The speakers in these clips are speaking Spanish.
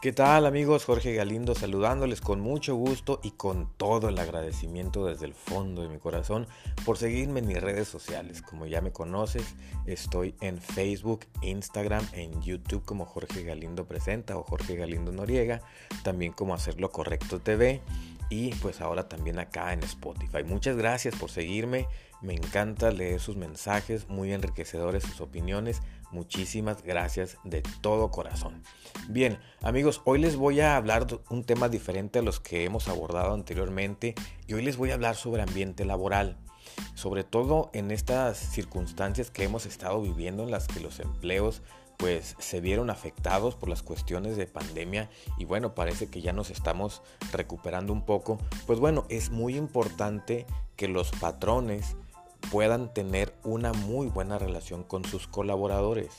¿Qué tal amigos? Jorge Galindo saludándoles con mucho gusto y con todo el agradecimiento desde el fondo de mi corazón por seguirme en mis redes sociales. Como ya me conoces, estoy en Facebook, Instagram, en YouTube como Jorge Galindo Presenta o Jorge Galindo Noriega, también como Hacerlo Correcto TV y pues ahora también acá en Spotify. Muchas gracias por seguirme, me encanta leer sus mensajes, muy enriquecedores sus opiniones. Muchísimas gracias de todo corazón. Bien, amigos, hoy les voy a hablar de un tema diferente a los que hemos abordado anteriormente y hoy les voy a hablar sobre ambiente laboral. Sobre todo en estas circunstancias que hemos estado viviendo en las que los empleos pues se vieron afectados por las cuestiones de pandemia y bueno, parece que ya nos estamos recuperando un poco. Pues bueno, es muy importante que los patrones puedan tener una muy buena relación con sus colaboradores,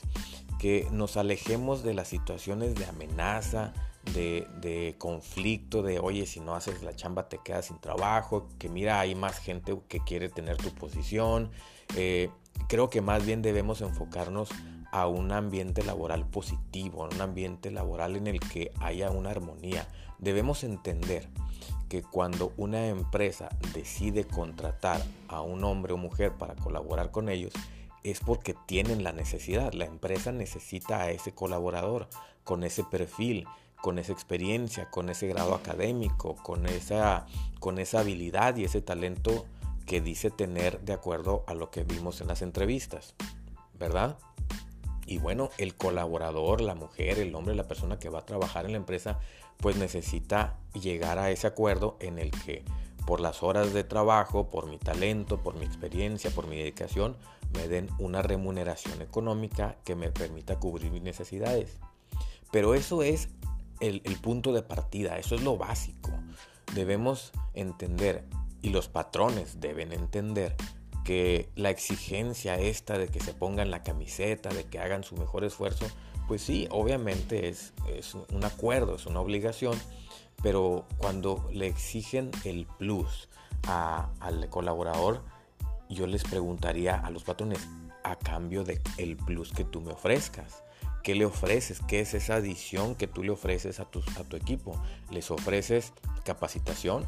que nos alejemos de las situaciones de amenaza, de, conflicto, de oye, si no haces la chamba te quedas sin trabajo, que mira, hay más gente que quiere tener tu posición. Eh, creo que más bien debemos enfocarnos a un ambiente laboral positivo, a un ambiente laboral en el que haya una armonía. Debemos entender que cuando una empresa decide contratar a un hombre o mujer para colaborar con ellos, es porque tienen la necesidad. La empresa necesita a ese colaborador con ese perfil, con esa experiencia, con ese grado académico, con esa, con esa habilidad y ese talento que dice tener de acuerdo a lo que vimos en las entrevistas. ¿Verdad? Y bueno, el colaborador, la mujer, el hombre, la persona que va a trabajar en la empresa, pues necesita llegar a ese acuerdo en el que por las horas de trabajo, por mi talento, por mi experiencia, por mi dedicación, me den una remuneración económica que me permita cubrir mis necesidades. Pero eso es el, punto de partida, eso es lo básico. Debemos entender y los patrones deben entender que la exigencia esta de que se pongan la camiseta, de que hagan su mejor esfuerzo, pues sí, obviamente es, es un acuerdo, es una obligación, pero cuando le exigen el plus al colaborador, yo les preguntaría a los patrones, a cambio de el plus que tú me ofrezcas. ¿Qué le ofreces? ¿Qué es esa adición que tú le ofreces a tu, a tu equipo? ¿Les ofreces capacitación?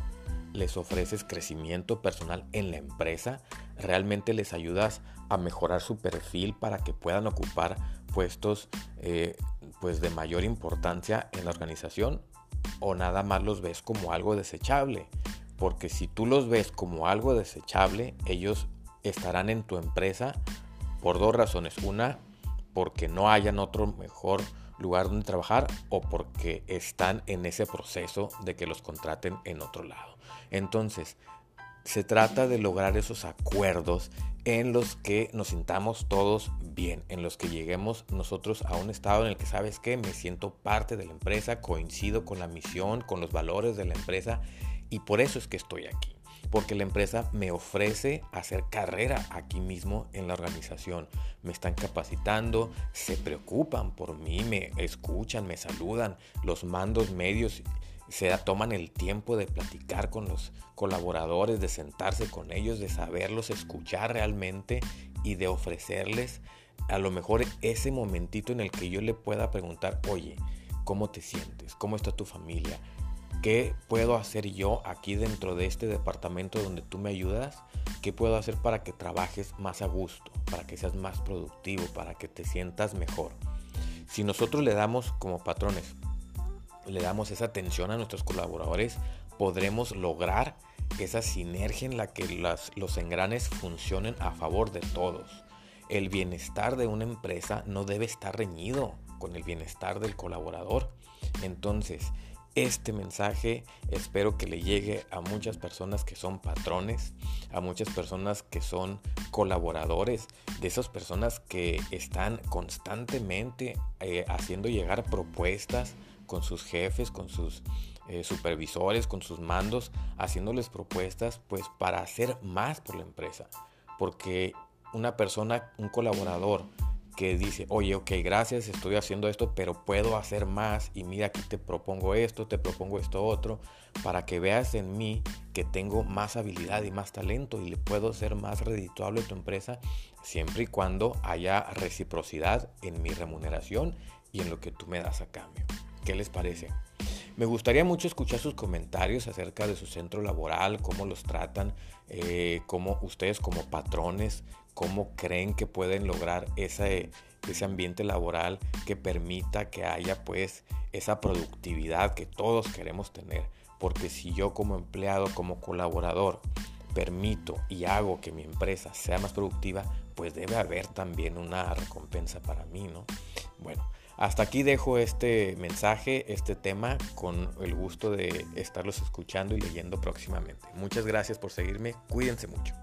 Les ofreces crecimiento personal en la empresa, realmente les ayudas a mejorar su perfil para que puedan ocupar puestos eh, pues de mayor importancia en la organización o nada más los ves como algo desechable. Porque si tú los ves como algo desechable, ellos estarán en tu empresa por dos razones. Una, porque no hayan otro mejor lugar donde trabajar o porque están en ese proceso de que los contraten en otro lado. Entonces, se trata de lograr esos acuerdos en los que nos sintamos todos bien, en los que lleguemos nosotros a un estado en el que sabes que me siento parte de la empresa, coincido con la misión, con los valores de la empresa y por eso es que estoy aquí porque la empresa me ofrece hacer carrera aquí mismo en la organización. Me están capacitando, se preocupan por mí, me escuchan, me saludan, los mandos medios se toman el tiempo de platicar con los colaboradores, de sentarse con ellos, de saberlos escuchar realmente y de ofrecerles a lo mejor ese momentito en el que yo le pueda preguntar, oye, ¿cómo te sientes? ¿Cómo está tu familia? ¿Qué puedo hacer yo aquí dentro de este departamento donde tú me ayudas? ¿Qué puedo hacer para que trabajes más a gusto, para que seas más productivo, para que te sientas mejor? Si nosotros le damos como patrones, le damos esa atención a nuestros colaboradores, podremos lograr esa sinergia en la que los engranes funcionen a favor de todos. El bienestar de una empresa no debe estar reñido con el bienestar del colaborador. Entonces, este mensaje espero que le llegue a muchas personas que son patrones, a muchas personas que son colaboradores, de esas personas que están constantemente eh, haciendo llegar propuestas con sus jefes, con sus eh, supervisores, con sus mandos, haciéndoles propuestas pues para hacer más por la empresa. Porque una persona, un colaborador, dice, oye, ok, gracias, estoy haciendo esto, pero puedo hacer más y mira, aquí te propongo esto, te propongo esto otro, para que veas en mí que tengo más habilidad y más talento y le puedo ser más redituable a tu empresa siempre y cuando haya reciprocidad en mi remuneración y en lo que tú me das a cambio. ¿Qué les parece? Me gustaría mucho escuchar sus comentarios acerca de su centro laboral, cómo los tratan, eh, cómo ustedes como patrones, cómo creen que pueden lograr ese, ese ambiente laboral que permita que haya pues esa productividad que todos queremos tener. Porque si yo como empleado, como colaborador, permito y hago que mi empresa sea más productiva, pues debe haber también una recompensa para mí, ¿no? Bueno, hasta aquí dejo este mensaje, este tema, con el gusto de estarlos escuchando y leyendo próximamente. Muchas gracias por seguirme, cuídense mucho.